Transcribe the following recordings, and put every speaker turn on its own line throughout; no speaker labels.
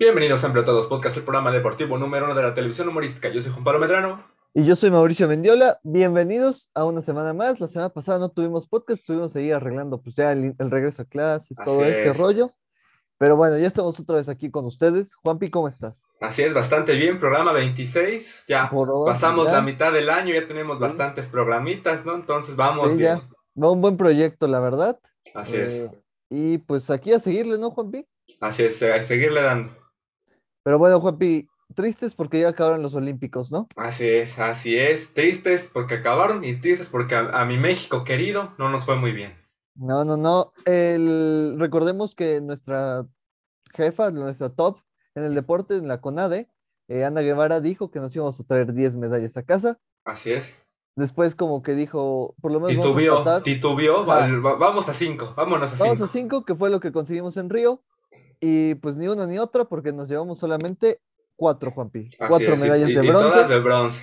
Bienvenidos a Todos Podcast, el programa deportivo número uno de la televisión humorística. Yo soy Juan Pablo Medrano.
Y yo soy Mauricio Mendiola. Bienvenidos a una semana más. La semana pasada no tuvimos podcast, estuvimos ahí arreglando pues ya el, regreso a clases, todo este rollo. Pero bueno, ya estamos otra vez aquí con ustedes. Juanpi, ¿cómo estás?
Así es, bastante bien. Programa 26. Ya pasamos la mitad del año, ya tenemos bastantes programitas, ¿no? Entonces vamos bien.
Va un buen proyecto, la verdad.
Así es. Eh,
y pues aquí a seguirle, ¿no, Juanpi?
Así es, a seguirle dando.
Pero bueno, Juanpi, tristes porque ya acabaron los Olímpicos, ¿no?
Así es, así es. Tristes porque acabaron y tristes porque a, mi México querido no nos fue muy bien.
No, no, no. El, recordemos que nuestra jefa, nuestra top en el deporte, en la CONADE, eh, Ana Guevara dijo que nos íbamos a traer 10 medallas a casa.
Así es.
Después como que dijo, por lo menos
titubió, vamos a titubió, vamos a 5, vámonos a 5.
Vamos a 5, que fue lo que conseguimos en Río. Y pues ni una ni otra, porque nos llevamos solamente cuatro, Juanpi. cuatro medallas de, bronce.
todas de bronce.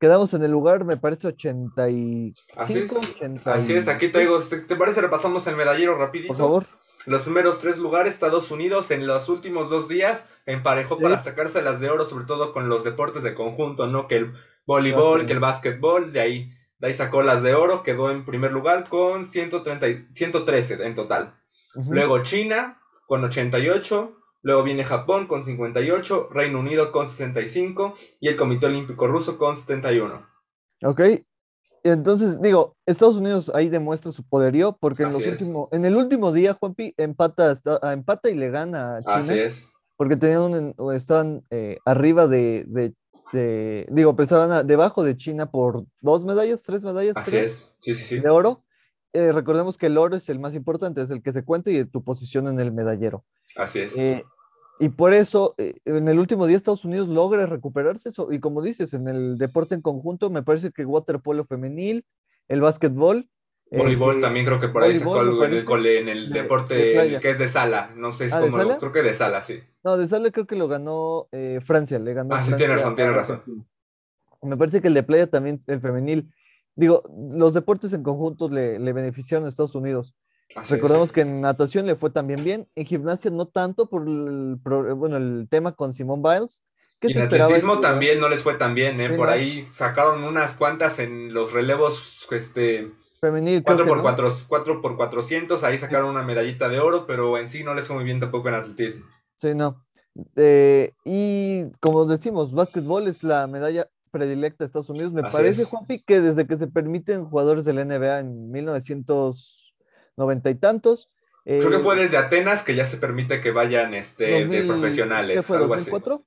Quedamos en el lugar, me parece, 85.
Así es, Así es aquí traigo, ¿te parece? Repasamos el medallero rapidito.
Por favor.
Los primeros tres lugares, Estados Unidos en los últimos dos días emparejó para sacarse las de oro, sobre todo con los deportes de conjunto, ¿no? Que el voleibol, que el básquetbol, de ahí, de ahí sacó las de oro, quedó en primer lugar con 130, 113 en total. Luego China, con 88, luego viene Japón con 58, Reino Unido con 65 y el Comité Olímpico Ruso con 71.
Ok, entonces digo, Estados Unidos ahí demuestra su poderío porque en, los últimos, en el último día Juanpi empata, empata y le gana a China.
Así es.
Porque tenían estaban eh, arriba de, de, digo, pues estaban debajo de China por dos medallas, tres medallas.
Así es, sí, sí, sí.
De oro. Eh, recordemos que el oro es el más importante, es el que se cuenta y tu posición en el medallero.
Así es.
Eh, y por eso, eh, en el último día Estados Unidos logra recuperarse eso. Y como dices, en el deporte en conjunto, me parece que waterpolo femenil, el básquetbol.
Voleibol también creo que por ahí sacó algo en el, en el deporte que es de sala. No sé, ah, como, creo que de sala, sí.
No, de sala creo que lo ganó Francia, le ganó.
Ah, sí, tiene razón, tiene razón.
Me parece que el de playa también, el femenil, digo, los deportes en conjunto le, beneficiaron a Estados Unidos. Recordemos que en natación le fue también bien, en gimnasia no tanto por el, bueno, el tema con Simone Biles.
y en atletismo también no les fue tan bien, ¿eh? por ahí sacaron unas cuantas en los relevos este,
femenil.
4 por, 4, por 400, ahí sacaron una medallita de oro, pero en sí no les fue muy bien tampoco en atletismo.
Sí, no. Eh, y como decimos, básquetbol es la medalla predilecta de Estados Unidos. Me parece, Juanpi, que desde que se permiten jugadores de la NBA en 1990 y tantos.
Creo que fue eh, desde Atenas que ya se permite que vayan este, de profesionales.
¿Qué fue, 2004?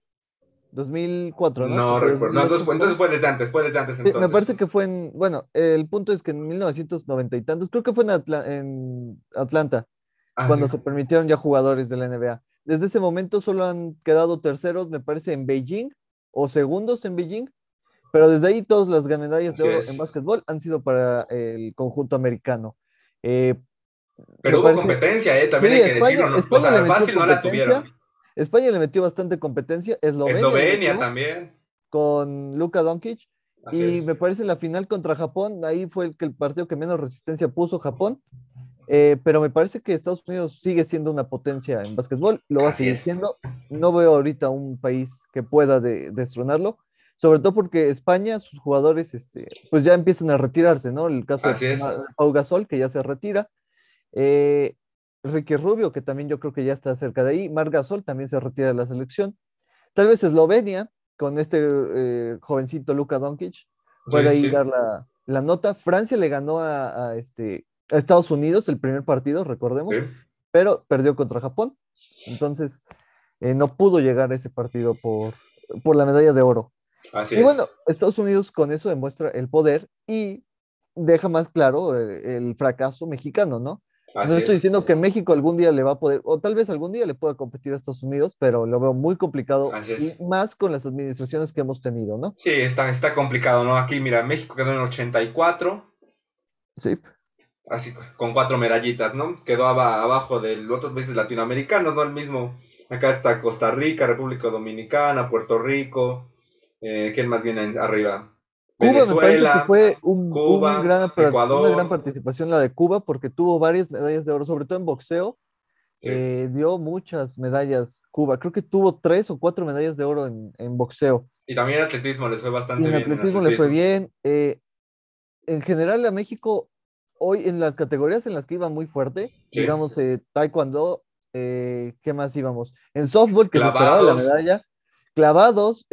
2004, ¿no?
No, recuerdo. No, entonces, entonces, fue desde antes, fue desde antes.
me parece que fue en, bueno, el punto es que en 1990 y tantos, creo que fue en, en Atlanta, ah, cuando se permitieron ya jugadores de la NBA. Desde ese momento solo han quedado terceros, me parece, en Beijing o segundos en Beijing, pero desde ahí todas las medallas de oro en básquetbol han sido para el conjunto americano. Eh,
pero hubo competencia, ¿eh? También hay que España,
España le fácil no la tuvieron. España le metió bastante competencia. Eslovenia,
Eslovenia también.
Con Luka Doncic. y me parece la final contra Japón, ahí fue el, el partido que menos resistencia puso Japón. Eh, pero me parece que Estados Unidos sigue siendo una potencia en básquetbol, lo va a seguir siendo. No veo ahorita un país que pueda destronarlo sobre todo porque España, sus jugadores, este, pues ya empiezan a retirarse, ¿no? El caso de Pau Gasol, que ya se retira. Eh, Ricky Rubio, que también yo creo que ya está cerca de ahí. Mar Gasol también se retira de la selección. Tal vez Eslovenia, con este eh, jovencito Luka Doncic, puede ahí dar la, nota. Francia le ganó a, este, a Estados Unidos el primer partido, recordemos, pero perdió contra Japón. Entonces, eh, no pudo llegar a ese partido por, por la medalla de oro y bueno, Estados Unidos con eso demuestra el poder y deja más claro eh, el, fracaso mexicano, ¿no? no estoy diciendo que México algún día le va a poder, o tal vez algún día le pueda competir a Estados Unidos, pero lo veo muy complicado, y más con las administraciones que hemos tenido, ¿no?
Sí, está, está complicado, ¿no? Aquí, mira, México quedó en 84.
Sí.
Así, con cuatro medallitas, ¿no? Quedó abajo de los otros países latinoamericanos, ¿no? El mismo, acá está Costa Rica, República Dominicana, Puerto Rico, eh, ¿Quién más viene arriba?
Cuba me parece que fue un, gran, una gran participación la de Cuba porque tuvo varias medallas de oro, sobre todo en boxeo. Eh, dio muchas medallas Cuba. Creo que tuvo tres o cuatro medallas de oro en, boxeo.
Y también en atletismo les fue bastante
bien. En atletismo, le fue bien. Eh, en general a México, hoy en las categorías en las que iba muy fuerte, digamos eh, taekwondo, ¿qué más íbamos? En softball, que se esperaba la medalla. Clavados,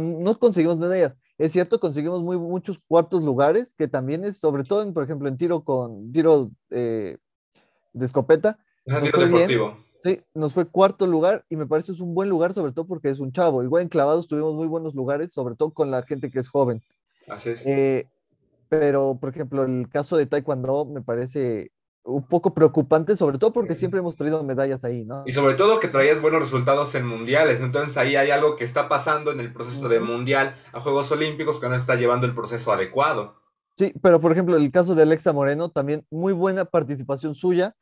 no conseguimos medallas. Es cierto, conseguimos muy, muchos cuartos lugares, que también es, sobre todo, en, por ejemplo, en tiro con tiro de escopeta,
deportivo.
Sí, nos fue cuarto lugar y me parece es un buen lugar, sobre todo porque es un chavo. Igual en clavados tuvimos muy buenos lugares, sobre todo con la gente que es joven.
Así es.
Eh, pero, por ejemplo, el caso de Taekwondo me parece un poco preocupante, sobre todo porque siempre hemos traído medallas ahí, ¿no?
Y sobre todo que traías buenos resultados en mundiales, entonces ahí hay algo que está pasando en el proceso de mundial a Juegos Olímpicos que no está llevando el proceso adecuado.
Sí, pero por ejemplo, el caso de Alexa Moreno, también muy buena participación suya,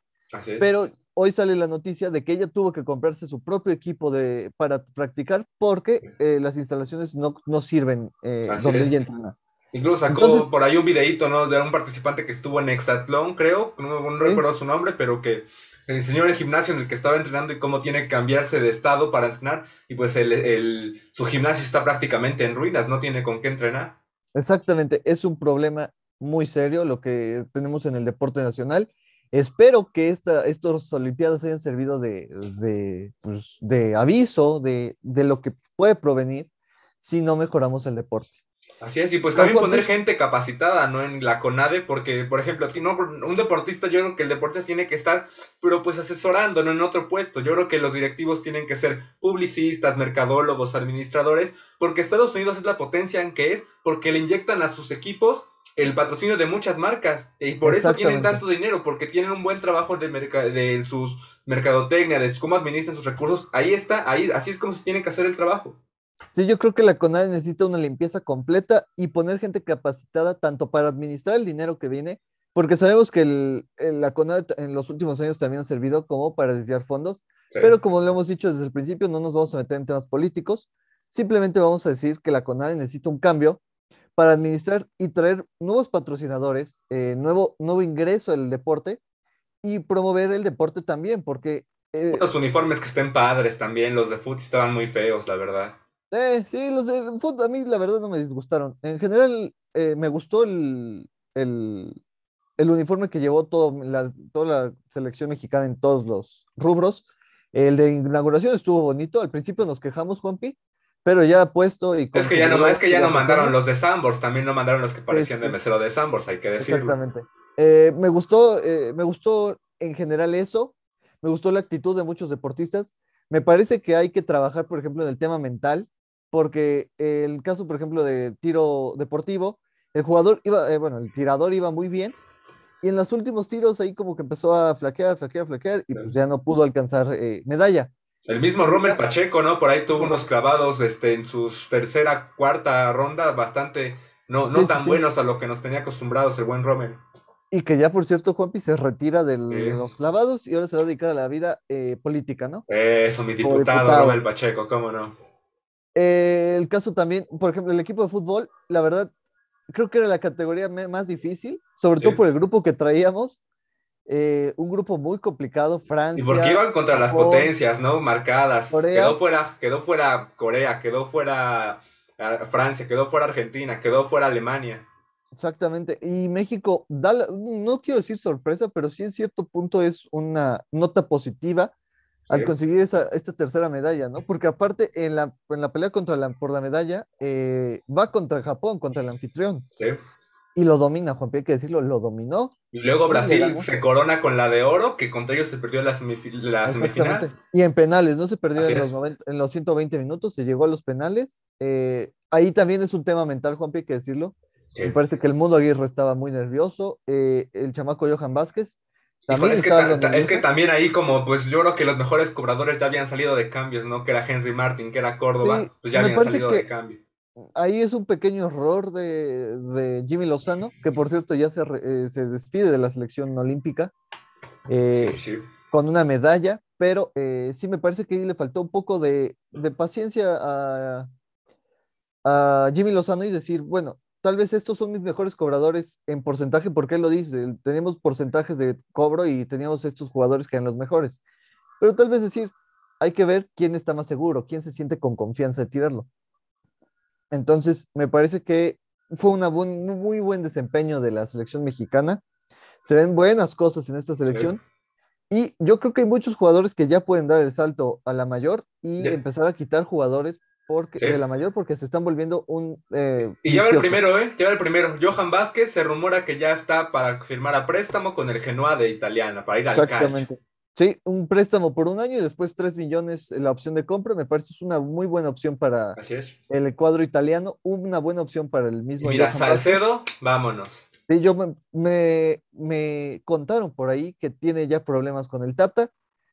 pero hoy sale la noticia de que ella tuvo que comprarse su propio equipo de, para practicar porque eh, las instalaciones no, no sirven eh, donde ella entrena.
Incluso sacó por ahí un videito, ¿no? De un participante que estuvo en Exatlón, creo, no, recuerdo su nombre, pero que enseñó el gimnasio en el que estaba entrenando y cómo tiene que cambiarse de estado para entrenar. Y pues el, el, su gimnasio está prácticamente en ruinas, no tiene con qué entrenar.
Exactamente, es un problema muy serio lo que tenemos en el deporte nacional Espero que esta, estos Olimpiadas hayan servido de, de, pues, de aviso de, de, lo que puede provenir si no mejoramos el deporte.
Así es, y pues también poner gente capacitada, ¿no? En la CONADE, porque, por ejemplo, un deportista, yo creo que el deportista tiene que estar, pero pues asesorando, no en otro puesto. Yo creo que los directivos tienen que ser publicistas, mercadólogos, administradores, porque Estados Unidos es la potencia en que es, porque le inyectan a sus equipos el patrocinio de muchas marcas y por eso tienen tanto dinero porque tienen un buen trabajo de, de sus mercadotecnia, de cómo administran sus recursos. Ahí está, ahí así es como se tiene que hacer el trabajo.
Sí, yo creo que la CONADE necesita una limpieza completa y poner gente capacitada tanto para administrar el dinero que viene, porque sabemos que el, la CONADE en los últimos años también ha servido como para desviar fondos, pero como lo hemos dicho desde el principio, no nos vamos a meter en temas políticos, simplemente vamos a decir que la CONADE necesita un cambio para administrar y traer nuevos patrocinadores, eh, nuevo, nuevo ingreso al deporte y promover el deporte también, porque...
Eh, los uniformes que estén padres también, los de fútbol estaban muy feos, la verdad.
Eh, sí, los de fútbol a mí la verdad no me disgustaron. En general, eh, me gustó el, el, el, uniforme que llevó todo la, toda la selección mexicana en todos los rubros. El de inauguración estuvo bonito. Al principio nos quejamos, Juanpi, pero ya puesto y...
Es que ya no, es que ya no mandaron los de Sambors, también no mandaron los que parecían de mesero de Sambors, hay que decirlo.
Exactamente. Eh, me gustó, eh, me gustó en general eso, me gustó la actitud de muchos deportistas. Me parece que hay que trabajar, por ejemplo, en el tema mental, porque el caso, por ejemplo, de tiro deportivo, el jugador iba, eh, bueno, el tirador iba muy bien, y en los últimos tiros ahí como que empezó a flaquear, flaquear, flaquear, y pues ya no pudo alcanzar medalla.
El mismo Romer Pacheco, ¿no? Por ahí tuvo unos clavados este, en su tercera, cuarta ronda, bastante, no, no tan buenos a lo que nos tenía acostumbrados el buen Romer.
Y que ya, por cierto, Juanpi se retira de los clavados y ahora se va a dedicar a la vida eh, política, ¿no?
Eso, mi diputado, Romer Pacheco, cómo no.
Eh, el caso también, por ejemplo, el equipo de fútbol, la verdad, creo que era la categoría más difícil, sobre todo por el grupo que traíamos. Eh, un grupo muy complicado, Francia.
Y porque iban contra las potencias, ¿no? Marcadas. Quedó fuera, quedó fuera Corea, quedó fuera ah, Francia, quedó fuera Argentina, quedó fuera Alemania.
Exactamente. Y México, da no quiero decir sorpresa, pero sí en cierto punto es una nota positiva al conseguir esa, esta tercera medalla, ¿no? Porque aparte en la, en la pelea contra la, por la medalla eh, va contra Japón, contra el anfitrión. Sí y lo domina, Juan, hay que decirlo, lo dominó.
Y luego Brasil se corona con la de oro, que contra ellos se perdió la, semifinal.
Y en penales, no se perdió en los, en los, 120 minutos, se llegó a los penales. Eh, ahí también es un tema mental, Juan, hay que decirlo. Me parece que el mundo Aguirre estaba muy nervioso. Eh, el chamaco Johan Vázquez
también es, que es que también ahí como, pues yo creo que los mejores cobradores ya habían salido de cambios, ¿no? Que era Henry Martin, que era Córdoba, pues ya habían salido de cambio.
ahí es un pequeño error de, Jimmy Lozano, que por cierto ya se, eh, despide de la selección olímpica eh, con una medalla, pero eh, sí me parece que ahí le faltó un poco de, paciencia a, Jimmy Lozano y decir, bueno, tal vez estos son mis mejores cobradores en porcentaje, porque él lo dice, tenemos porcentajes de cobro y teníamos estos jugadores que eran los mejores. pero tal vez decir, hay que ver quién está más seguro, quién se siente con confianza de tirarlo. Entonces, me parece que fue un muy buen desempeño de la selección mexicana. Se ven buenas cosas en esta selección. Y yo creo que hay muchos jugadores que ya pueden dar el salto a la mayor y empezar a quitar jugadores porque, de la mayor porque se están volviendo un...
Eh, y ya va el primero, ¿eh? Ya va el primero. Johan Vázquez se rumora que ya está para firmar a préstamo con el Genoa de Italiana, para ir al Exactamente.
Sí, un préstamo por un año y después 3 millones la opción de compra. Me parece es una muy buena opción para el cuadro italiano, una buena opción para el mismo.
mira, Salcedo, vámonos.
Sí, yo me, me, contaron por ahí que tiene ya problemas con el Tata,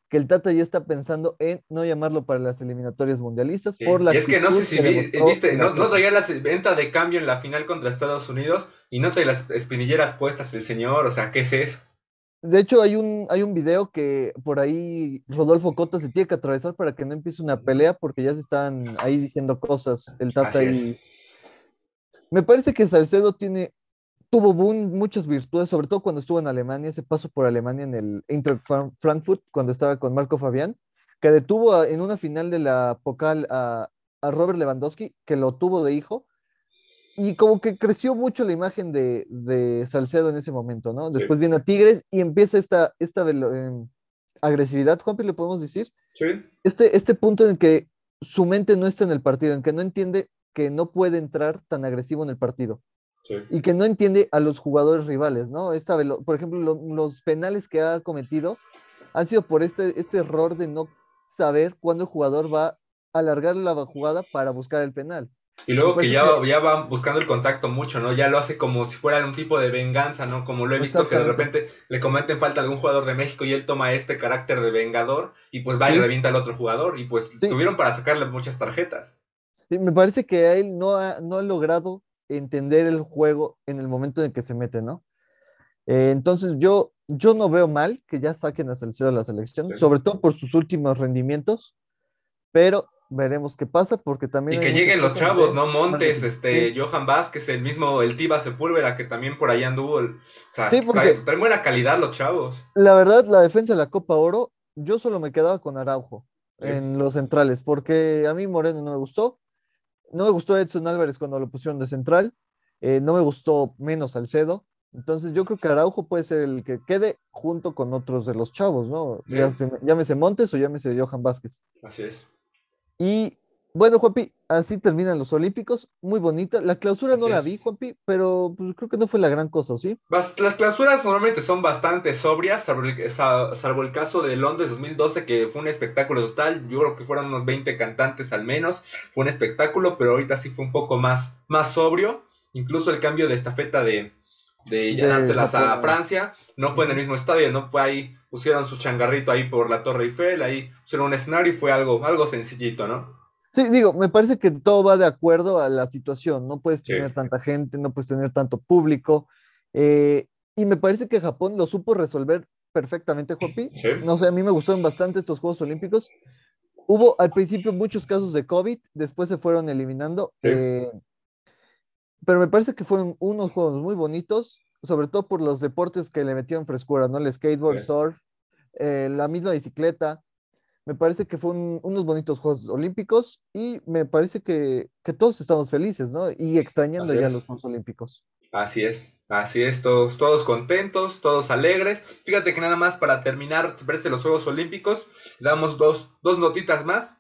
que el Tata ya está pensando en no llamarlo para las eliminatorias mundialistas por la
y es que no sé si viste, no, no, traía la venta de cambio en la final contra Estados Unidos y no trae las espinilleras puestas el señor, o sea, ¿qué es eso?
De hecho, hay un, hay un video que por ahí Rodolfo Cota se tiene que atravesar para que no empiece una pelea porque ya se están ahí diciendo cosas el Tata y... Me parece que Salcedo tiene, tuvo muchas virtudes, sobre todo cuando estuvo en Alemania, ese paso por Alemania en el Inter Frankfurt, cuando estaba con Marco Fabián, que detuvo en una final de la Pocal a, a Robert Lewandowski, que lo tuvo de hijo, y como que creció mucho la imagen de, de Salcedo en ese momento, ¿no? Después viene a Tigres y empieza esta, esta em, agresividad, Juanpi, le podemos decir. Sí. Este, este punto en que su mente no está en el partido, en que no entiende que no puede entrar tan agresivo en el partido. Sí. Y que no entiende a los jugadores rivales, ¿no? Esta, por ejemplo, los penales que ha cometido han sido por este, este error de no saber cuándo el jugador va a alargar la jugada para buscar el penal.
Y luego que ya, ya va buscando el contacto mucho, ¿no? Ya lo hace como si fuera un tipo de venganza, ¿no? Como lo he visto que de repente le cometen falta a algún jugador de México y él toma este carácter de vengador y pues va y revienta al otro jugador y pues tuvieron para sacarle muchas tarjetas.
Sí, me parece que a él no ha, no ha logrado entender el juego en el momento en que se mete, ¿no? Eh, entonces yo, yo no veo mal que ya saquen a Salcedo de la selección, sobre todo por sus últimos rendimientos, pero veremos qué pasa, porque también...
Y que lleguen los chavos, ¿no? Montes, este, Johan Vázquez, el mismo, el Tiba Sepúlveda, que también por ahí anduvo. o sea, sí, porque traen, buena calidad los chavos.
La verdad, la defensa de la Copa Oro, yo solo me quedaba con Araujo en los centrales, porque a mí Moreno no me gustó. No me gustó Edson Álvarez cuando lo pusieron de central. Eh, no me gustó menos Salcedo. Entonces yo creo que Araujo puede ser el que quede junto con otros de los chavos, ¿no? llámese Montes o llámese Johan Vázquez.
Así es.
Y bueno, Juanpi, así terminan los Olímpicos. Muy bonita. La clausura no la vi, Juanpi, pero pues, creo que no fue la gran cosa, ¿sí?
Las clausuras normalmente son bastante sobrias, salvo el, caso de Londres 2012, que fue un espectáculo total. Yo creo que fueron unos 20 cantantes al menos. Fue un espectáculo, pero ahorita sí fue un poco más, más sobrio. Incluso el cambio de estafeta de, de, de a Francia no fue en el mismo estadio, no fue ahí pusieron su changarrito ahí por la Torre Eiffel, ahí pusieron un escenario y fue algo, algo sencillito, ¿no?
Sí, digo, me parece que todo va de acuerdo a la situación, no puedes tener tanta gente, no puedes tener tanto público, eh, y me parece que Japón lo supo resolver perfectamente, Jopi. No sé, a mí me gustaron bastante estos Juegos Olímpicos. Hubo al principio muchos casos de COVID, después se fueron eliminando, eh, pero me parece que fueron unos juegos muy bonitos sobre todo por los deportes que le metieron frescura, ¿no? El skateboard, surf, eh, la misma bicicleta. Me parece que fueron unos bonitos Juegos Olímpicos y me parece que, todos estamos felices, ¿no? Y extrañando ya los Juegos Olímpicos.
Así es, así es, todos, todos contentos, todos alegres. Fíjate que nada más para terminar, verse los Juegos Olímpicos, damos dos, dos notitas más.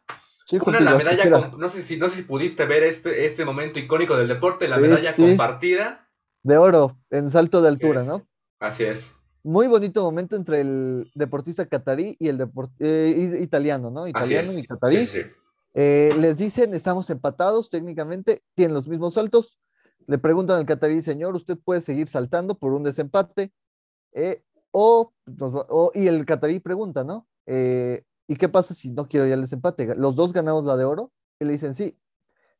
Una, la medalla, no, sé si, no sé si pudiste ver este, este momento icónico del deporte, la medalla compartida
de oro en salto de altura, ¿no?
Así es.
Muy bonito momento entre el deportista catarí y el eh, italiano, ¿no? Italiano y catarí. Eh, les dicen, estamos empatados técnicamente, tienen los mismos saltos. Le preguntan al catarí, señor, usted puede seguir saltando por un desempate. Eh, o, y el catarí pregunta, ¿no? ¿Y qué pasa si no quiero ya el desempate? Los dos ganamos la de oro. Y le dicen, sí,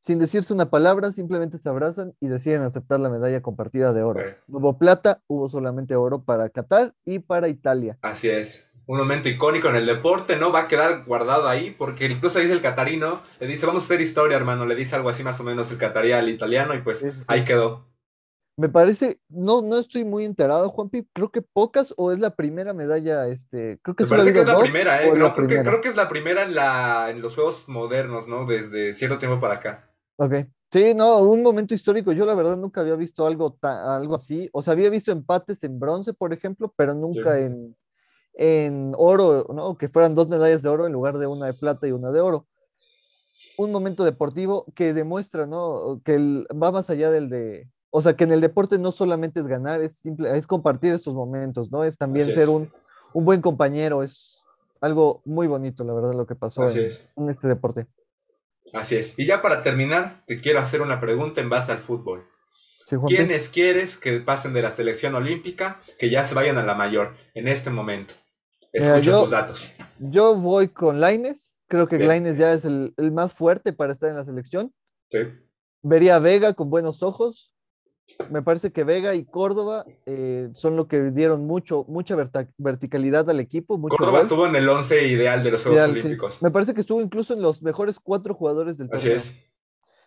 sin decirse una palabra, simplemente se abrazan y deciden aceptar la medalla compartida de oro. hubo plata, hubo solamente oro para Qatar y para Italia.
Así es. Un momento icónico en el deporte, ¿no? Va a quedar guardado ahí, porque incluso dice el catarino, le dice, vamos a hacer historia, hermano, le dice algo así más o menos el catarí al italiano, y pues ahí quedó.
Me parece, no, no estoy muy enterado, Juanpi, creo que pocas o es la primera medalla, este, creo que,
parece que es la primera, ¿eh? creo, Que, creo que es la primera en, la, en los Juegos modernos, ¿no? Desde cierto tiempo para acá.
Ok. Sí, no, un momento histórico. Yo la verdad nunca había visto algo, algo así. O sea, había visto empates en bronce, por ejemplo, pero nunca en, en oro, ¿no? Que fueran dos medallas de oro en lugar de una de plata y una de oro. Un momento deportivo que demuestra, ¿no? Que va más allá del de, o sea, que en el deporte no solamente es ganar, es, simple, es compartir estos momentos, ¿no? Es también ser Un, un, buen compañero, es algo muy bonito, la verdad, lo que pasó en, en, este deporte.
Así es. Y ya para terminar, te quiero hacer una pregunta en base al fútbol. ¿Quiénes quieres que pasen de la selección olímpica, que ya se vayan a la mayor en este momento? Escucho tus datos.
Yo voy con Laines. Creo que Laines ya es el, el, más fuerte para estar en la selección.
Sí.
Vería a Vega con buenos ojos me parece que Vega y Córdoba eh, son lo que dieron mucho, mucha verticalidad al equipo.
Córdoba estuvo en el 11 ideal de los Juegos Olímpicos.
Me parece que estuvo incluso en los mejores cuatro jugadores del
torneo. Así es.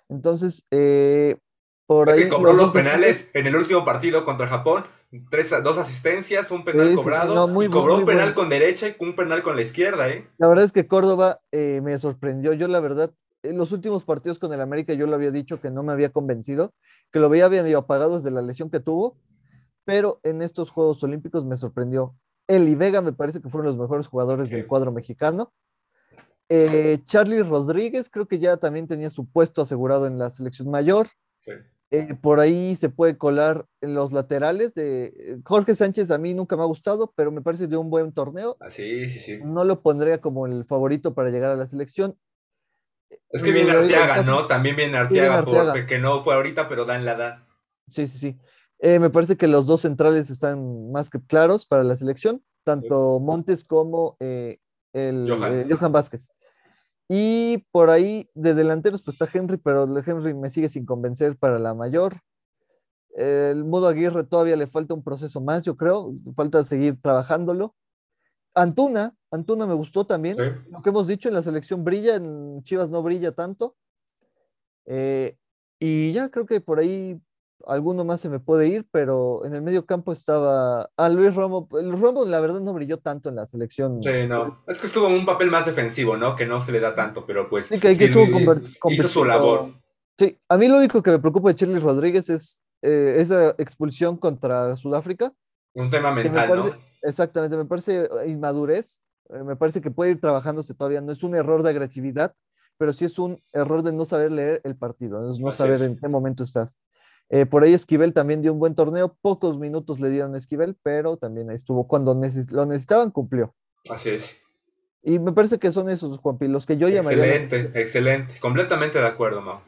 Entonces, eh, por ahí.
Que cobró los, penales en el último partido contra Japón. Tres, dos asistencias, un penal cobrado. y cobró un penal con derecha y un penal con la izquierda, ¿eh?
La verdad es que Córdoba eh, me sorprendió. Yo, la verdad, en los últimos partidos con el América yo lo había dicho que no me había convencido, que lo veía bien apagado desde la lesión que tuvo, pero en estos Juegos Olímpicos me sorprendió. Él y Vega me parece que fueron los mejores jugadores del cuadro mexicano. Eh, Charlie Rodríguez creo que ya también tenía su puesto asegurado en la selección mayor. Eh, por ahí se puede colar en los laterales. De Jorge Sánchez a mí nunca me ha gustado, pero me parece de un buen torneo.
Ah, sí, sí, sí.
No lo pondría como el favorito para llegar a la selección.
Es que viene Arteaga, ¿no? También viene Arteaga, porque no fue ahorita, pero da en la edad.
Sí, sí, sí. Eh, me parece que los dos centrales están más que claros para la selección, tanto Montes como eh, el eh, Johan. Vázquez. Y por ahí de delanteros, pues está Henry, pero Henry me sigue sin convencer para la mayor. El Mudo Aguirre todavía le falta un proceso más, yo creo, falta seguir trabajándolo. Antuna, Antuna me gustó también. Lo que hemos dicho en la selección brilla, en Chivas no brilla tanto. Eh, y ya creo que por ahí alguno más se me puede ir, pero en el medio campo estaba a Luis Romo. El Romo, la verdad, no brilló tanto en la selección.
Sí, no. Es que estuvo en un papel más defensivo, ¿no? Que no se le da tanto, pero pues.
Sí, que, estuvo
hizo su labor.
Sí, a mí lo único que me preocupa de Charlie Rodríguez es eh, esa expulsión contra Sudáfrica.
Un tema mental, ¿no?
Exactamente, me parece eh, inmadurez, eh, me parece que puede ir trabajándose todavía, no es un error de agresividad, pero sí es un error de no saber leer el partido, no saber en qué momento estás. Eh, por ahí Esquivel también dio un buen torneo, pocos minutos le dieron a Esquivel, pero también estuvo cuando lo necesitaban, cumplió.
Así es.
Y me parece que son esos, Juanpi, los que yo llamaría.
Excelente, excelente, completamente de acuerdo, Mau.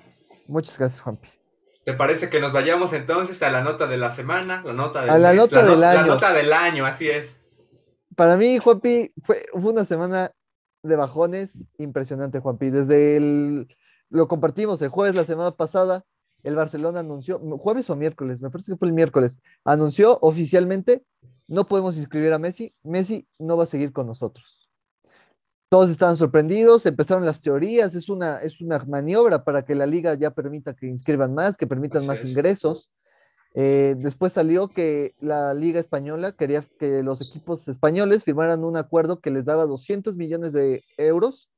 Muchas gracias, Juanpi.
¿Te parece que nos vayamos entonces a la nota de la semana? La nota del
a la nota del año.
La nota del año, así es.
Para mí, Juanpi, fue, fue una semana de bajones impresionante, Juanpi. Desde el, lo compartimos el jueves la semana pasada, el Barcelona anunció, jueves o miércoles, me parece que fue el miércoles, anunció oficialmente, no podemos inscribir a Messi, Messi no va a seguir con nosotros todos estaban sorprendidos, empezaron las teorías, es una, es una maniobra para que la liga ya permita que inscriban más, que permitan más ingresos. Eh, después salió que la liga española quería que los equipos españoles firmaran un acuerdo que les daba 200 millones de euros,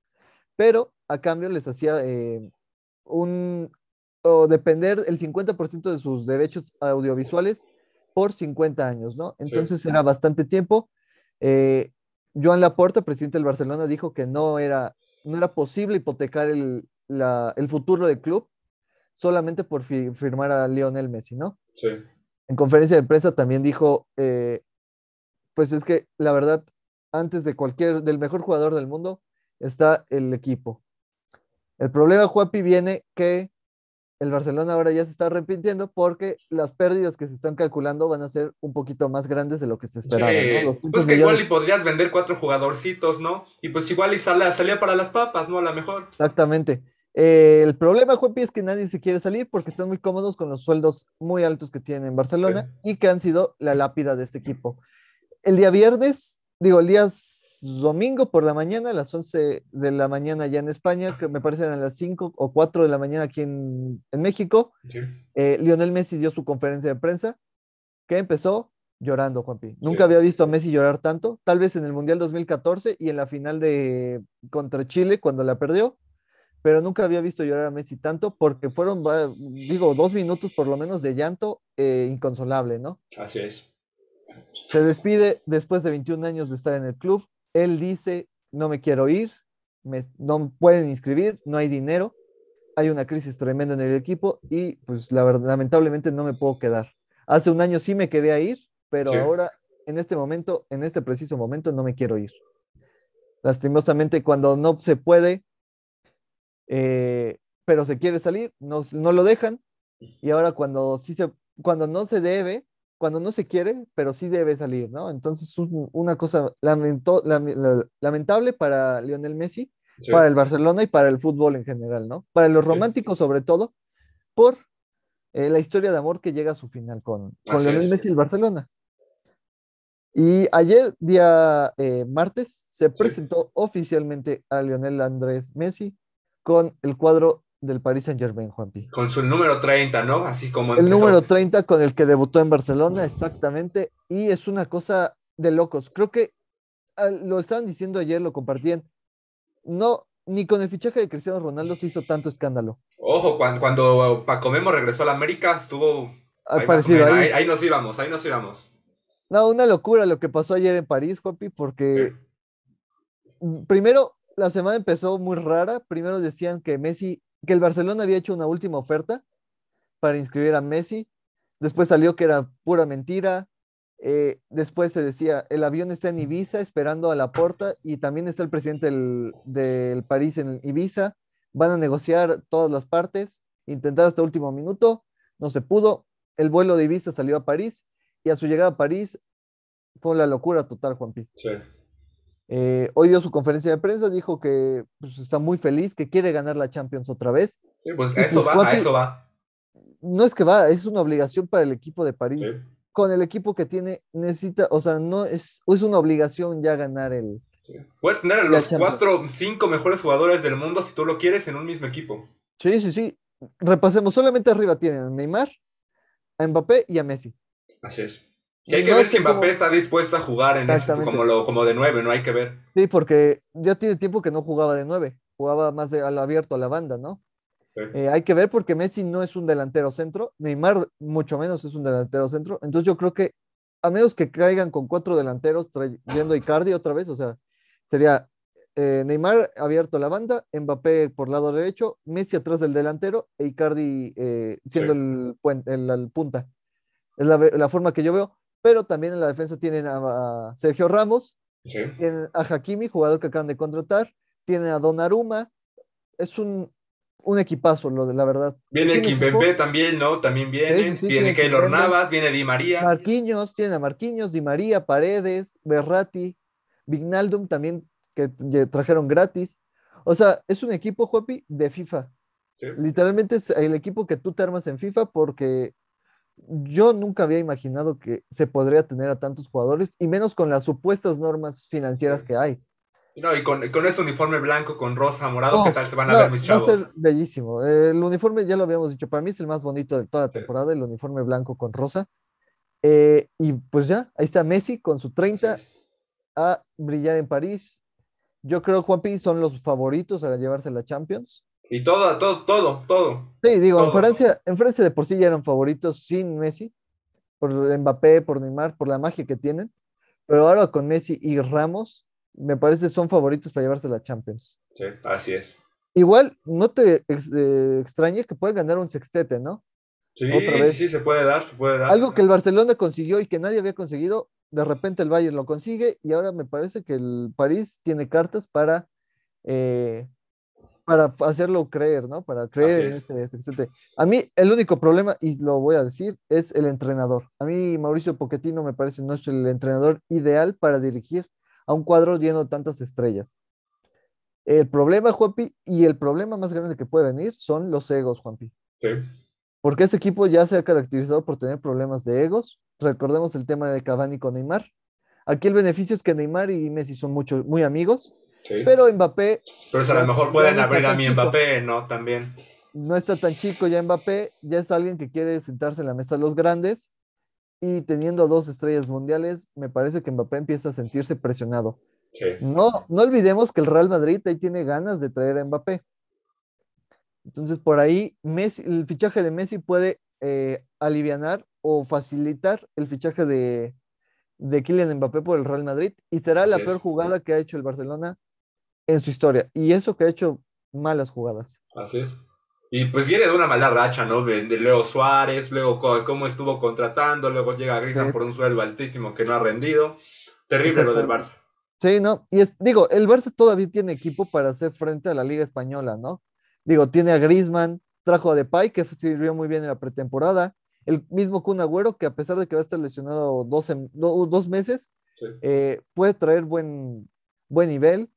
pero a cambio les hacía eh, un, o depender el 50% de sus derechos audiovisuales por 50 años, ¿no? Entonces era bastante tiempo. Eh, Joan Laporta, presidente del Barcelona, dijo que no era, no era posible hipotecar el, futuro del club solamente por firmar a Lionel Messi, ¿no?
Sí.
En conferencia de prensa también dijo, eh, pues es que la verdad, antes de cualquier, del mejor jugador del mundo, está el equipo. El problema, Juapi, viene que el Barcelona ahora ya se está arrepintiendo porque las pérdidas que se están calculando van a ser un poquito más grandes de lo que se esperaba.
Pues que igual y podrías vender cuatro jugadorcitos, ¿no? Y pues igual y salía para las papas, ¿no? A lo mejor.
Exactamente. Eh, el problema, Juanpi, es que nadie se quiere salir porque están muy cómodos con los sueldos muy altos que tienen en Barcelona y que han sido la lápida de este equipo. El día viernes, digo, el día domingo por la mañana, a las 11 de la mañana ya en España, que me parece eran las 5 o 4 de la mañana aquí en, México. Eh, Lionel Messi dio su conferencia de prensa, que empezó llorando, Juanpi. Nunca había visto a Messi llorar tanto, tal vez en el Mundial 2014 y en la final de contra Chile cuando la perdió, pero nunca había visto llorar a Messi tanto porque fueron, digo, dos minutos por lo menos de llanto eh, inconsolable, ¿no?
Así es.
Se despide después de 21 años de estar en el club. Él dice, no me quiero ir, me, no pueden inscribir, no hay dinero, hay una crisis tremenda en el equipo y pues la verdad, lamentablemente no me puedo quedar. Hace un año sí me quería ir, pero ahora, en este momento, en este preciso momento, no me quiero ir. Lastimosamente, cuando no se puede, eh, pero se quiere salir, no, no lo dejan. Y ahora cuando sí se, cuando no se debe, cuando no se quiere, pero sí debe salir, ¿no? Entonces, es una cosa lamentable para Lionel Messi, para el Barcelona y para el fútbol en general, ¿no? Para los románticos, sobre todo, por eh, la historia de amor que llega a su final con, con Lionel Messi y el Barcelona. Y ayer, día eh, martes, se presentó oficialmente a Lionel Andrés Messi con el cuadro del Paris Saint Germain, Juanpi.
Con su número 30, ¿no? Así como...
El número 30 con el que debutó en Barcelona, exactamente. Y es una cosa de locos. Creo que lo estaban diciendo ayer, lo compartían. No, ni con el fichaje de Cristiano Ronaldo se hizo tanto escándalo.
Ojo, cuando, cuando Paco Memo regresó a la América, estuvo...
Ahí, parecido,
ahí. ahí nos íbamos, ahí nos íbamos.
No, una locura lo que pasó ayer en París, Jopi, porque primero la semana empezó muy rara. Primero decían que Messi, que el Barcelona había hecho una última oferta para inscribir a Messi. Después salió que era pura mentira. Eh, después se decía, el avión está en Ibiza esperando a la puerta y también está el presidente del, del París en Ibiza. Van a negociar todas las partes, intentar hasta último minuto. No se pudo. El vuelo de Ibiza salió a París y a su llegada a París fue la locura total, Juanpi.
Sí.
Eh, hoy dio su conferencia de prensa, dijo que pues, está muy feliz, que quiere ganar la Champions otra vez.
Sí, pues a eso pues, va, a eso va.
No es que va, es una obligación para el equipo de París. Con el equipo que tiene, necesita, o sea, no es, es una obligación ya ganar el.
Sí. Puedes tener a los cuatro, cinco mejores jugadores del mundo si tú lo quieres en un mismo equipo.
Sí, sí, sí. Repasemos, solamente arriba tienen a Neymar, a Mbappé y a Messi.
Así es. Y hay que ver si Mbappé está dispuesto a jugar en esto, como, lo, como de nueve, ¿no? Hay que ver.
Sí, porque ya tiene tiempo que no jugaba de nueve, jugaba más de, al abierto a la banda, ¿no? Eh, hay que ver porque Messi no es un delantero centro, Neymar mucho menos es un delantero centro, entonces yo creo que a menos que caigan con cuatro delanteros trayendo a Icardi otra vez, o sea, sería eh, Neymar abierto a la banda, Mbappé por lado derecho, Messi atrás del delantero e Icardi eh, siendo el, puente, el, punta. Es la, forma que yo veo. Pero también en la defensa tienen a, Sergio Ramos, tienen a Hakimi, jugador que acaban de contratar, tienen a Donnarumma. Es un, un equipazo, lo de la verdad.
Viene Kimpembe también, ¿no? También viene. viene Keylor Navas, viene Di María.
Marquinhos, tienen a Marquinhos, Di María, Paredes, Berratti, Vignaldum también que trajeron gratis. O sea, es un equipo, Juapi, de FIFA. Literalmente es el equipo que tú te armas en FIFA porque yo nunca había imaginado que se podría tener a tantos jugadores y menos con las supuestas normas financieras que hay.
No, y con, con, ese uniforme blanco con rosa, morado, ¿qué tal se van a ver mis chavos?
Va a ser bellísimo. El uniforme, ya lo habíamos dicho, para mí es el más bonito de toda la temporada, el uniforme blanco con rosa. Eh, y pues ya, ahí está Messi con su 30 a brillar en París. Yo creo, Juanpi, son los favoritos a llevarse la Champions.
Y todo, todo, todo, todo.
Sí, digo, En, Francia, en Francia de por sí ya eran favoritos sin Messi, por Mbappé, por Neymar, por la magia que tienen. Pero ahora con Messi y Ramos, me parece son favoritos para llevarse la Champions.
Sí, así es.
Igual, no te eh, extrañe que puedan ganar un sextete, ¿no?
Sí, Otra vez. sí, se puede dar, se puede dar.
Algo que el Barcelona consiguió y que nadie había conseguido, de repente el Bayern lo consigue y ahora me parece que el París tiene cartas para eh, para hacerlo creer, ¿no? Para creer en ese, A mí el único problema, y lo voy a decir, es el entrenador. A mí Mauricio Pochettino me parece no es el entrenador ideal para dirigir a un cuadro lleno de tantas estrellas. El problema, Juanpi, y el problema más grande que puede venir son los egos, Juanpi.
Sí.
Porque este equipo ya se ha caracterizado por tener problemas de egos. Recordemos el tema de Cavani con Neymar. Aquí el beneficio es que Neymar y Messi son mucho, muy amigos, pero Mbappé...
Pero a lo mejor pueden abrir a mi Mbappé, ¿no? También.
No está tan chico ya Mbappé, ya es alguien que quiere sentarse en la mesa de los grandes y teniendo dos estrellas mundiales, me parece que Mbappé empieza a sentirse presionado. No, no olvidemos que el Real Madrid ahí tiene ganas de traer a Mbappé. Entonces, por ahí, Messi, el fichaje de Messi puede eh, aliviar o facilitar el fichaje de, de Kylian Mbappé por el Real Madrid y será la peor jugada que ha hecho el Barcelona en su historia. Y eso que ha hecho malas jugadas.
Así es. Y pues viene de una mala racha, ¿no? De, Leo Suárez, luego cómo estuvo contratando, luego llega Griezmann por un sueldo altísimo que no ha rendido. Terrible lo del Barça.
Sí, ¿no? Y es, digo, el Barça todavía tiene equipo para hacer frente a la Liga Española, ¿no? Digo, tiene a Griezmann, trajo a Depay, que sirvió muy bien en la pretemporada, el mismo Kun Agüero, que a pesar de que va a estar lesionado dos meses, eh, puede traer buen, buen nivel,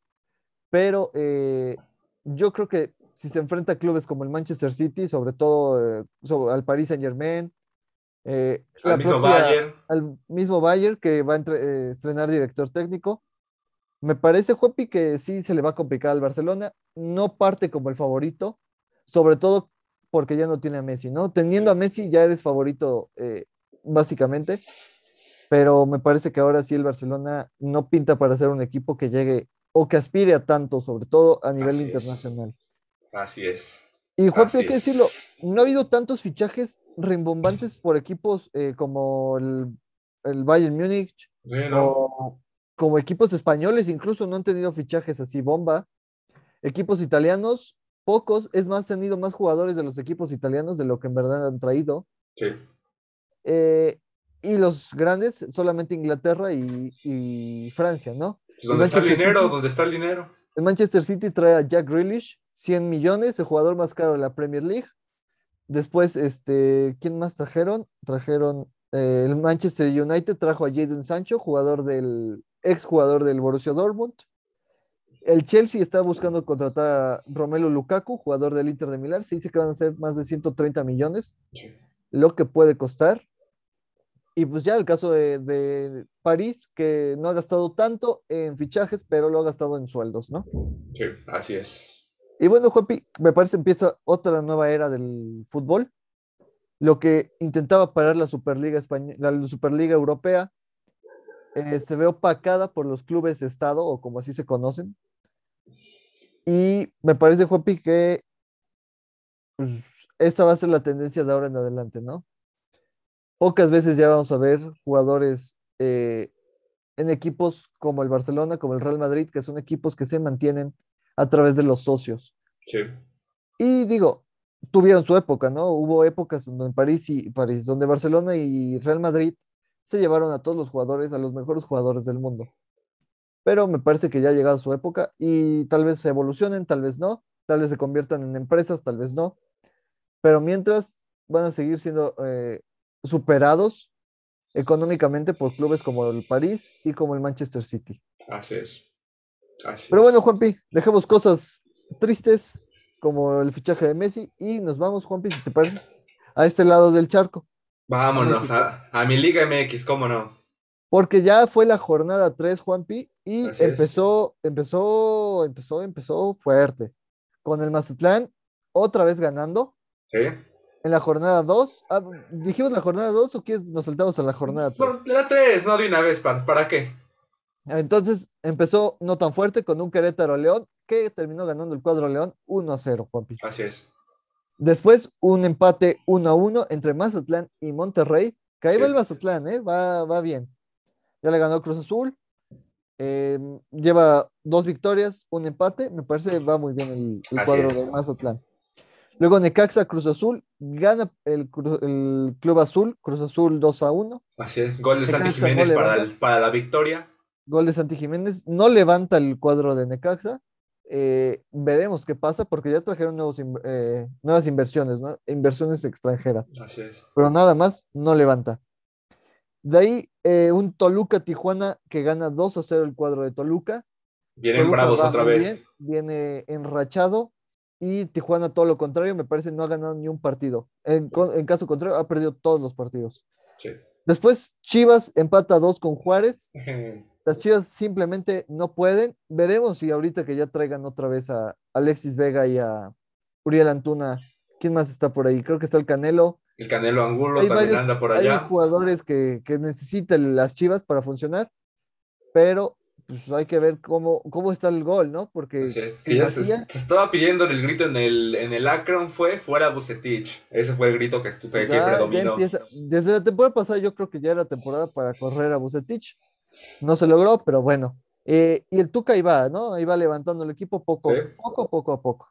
pero eh, yo creo que si se enfrenta a clubes como el Manchester City, sobre todo eh, al Paris Saint Germain,
al mismo Bayern,
al mismo Bayern que va a estrenar director técnico, me parece, Juepi, que sí se le va a complicar al Barcelona. No parte como el favorito, sobre todo porque ya no tiene a Messi, ¿no? Teniendo a Messi ya eres favorito, eh, básicamente. Pero me parece que ahora sí el Barcelona no pinta para ser un equipo que llegue o que aspire a tanto, sobre todo a nivel internacional.
Así es.
Y Juanpi, hay que decirlo, no ha habido tantos fichajes rimbombantes por equipos eh, como el, el Bayern Múnich o, como equipos españoles incluso no han tenido fichajes así bomba. Equipos italianos, pocos, es más, han ido más jugadores de los equipos italianos de lo que en verdad han traído.
Sí.
Eh, y los grandes, solamente Inglaterra y, Francia, ¿no?
Pues, ¿Dónde está el dinero? ¿Dónde está el dinero?
El Manchester City trae a Jack Grealish, 100 millones, el jugador más caro de la Premier League. Después, este, ¿quién más trajeron? Trajeron eh, el Manchester United, trajo a Jadon Sancho, jugador del ex jugador del Borussia Dortmund. El Chelsea está buscando contratar a Romelu Lukaku, jugador del Inter de Milán. Se dice que van a ser más de 130 millones, lo que puede costar. Y pues ya el caso de, París, que no ha gastado tanto en fichajes, pero lo ha gastado en sueldos, ¿no?
Sí, así es.
Y bueno, Juanpi, me parece empieza otra nueva era del fútbol. Lo que intentaba parar la Superliga Española, la Superliga Europea, eh, se ve opacada por los clubes de Estado, o como así se conocen. Y me parece, Juanpi, que pues, esta va a ser la tendencia de ahora en adelante, ¿no? Pocas veces ya vamos a ver jugadores eh, en equipos como el Barcelona, como el Real Madrid, que son equipos que se mantienen a través de los socios.
Sí.
Y digo, tuvieron su época, ¿no? Hubo épocas en París y París, donde Barcelona y Real Madrid se llevaron a todos los jugadores, a los mejores jugadores del mundo. Pero me parece que ya ha llegado su época y tal vez se evolucionen, tal vez no, tal vez se conviertan en empresas, tal vez no. Pero mientras van a seguir siendo eh, superados económicamente por clubes como el París y como el Manchester City.
Así es.
Pero bueno, Juanpi, dejemos cosas tristes como el fichaje de Messi y nos vamos, Juanpi, si te parece, a este lado del charco.
Vámonos a, mi Liga MX, cómo no.
Porque ya fue la jornada 3, Juanpi, y empezó, empezó, empezó, empezó fuerte. Con el Mazatlán otra vez ganando.
Sí.
En la jornada 2. Ah, ¿Dijimos la jornada 2 o quieres nos saltamos a la jornada 3?
Pues, la 3, no de una vez, ¿para, ¿para qué?
Entonces empezó no tan fuerte con un Querétaro León que terminó ganando el cuadro León 1 a 0, Juanpi.
Así es.
Después, un empate 1 a 1 entre Mazatlán y Monterrey. Que ahí va el Mazatlán, ¿eh? va, va bien. Ya le ganó Cruz Azul. Em, lleva dos victorias, un empate. Me parece va muy bien el, cuadro de Mazatlán. Luego Necaxa, Cruz Azul, gana el, Club Azul, Cruz Azul 2 a 1.
Así es, gol de Santi Jiménez para, para, la victoria.
Gol de Santi Jiménez, no levanta el cuadro de Necaxa, eh, veremos qué pasa porque ya trajeron nuevos, eh, nuevas inversiones, ¿no? Inversiones extranjeras.
Así es.
Pero nada más no levanta. De ahí eh, un Toluca Tijuana que gana 2 a 0 el cuadro de Toluca.
Vienen bravos otra vez.
viene enrachado y Tijuana todo lo contrario, me parece no ha ganado ni un partido. En, caso contrario, ha perdido todos los partidos.
Sí.
Después, Chivas empata dos con Juárez. Las Chivas simplemente no pueden. Veremos si ahorita que ya traigan otra vez a Alexis Vega y a Uriel Antuna, ¿quién más está por ahí? Creo que está el Canelo.
El Canelo Angulo también anda por allá.
Hay jugadores que, que necesitan las Chivas para funcionar, pero pues hay que ver cómo, cómo está el gol, ¿no? Porque
se, estaba pidiendo el grito en el, en el Akron, fue fuera Bucetich. Ese fue el grito que, que predominó.
desde la temporada pasada yo creo que ya era temporada para correr a Bucetich. No se logró, pero bueno. Eh, y el Tuca iba, ¿no? Iba levantando el equipo poco, poco, poco a poco.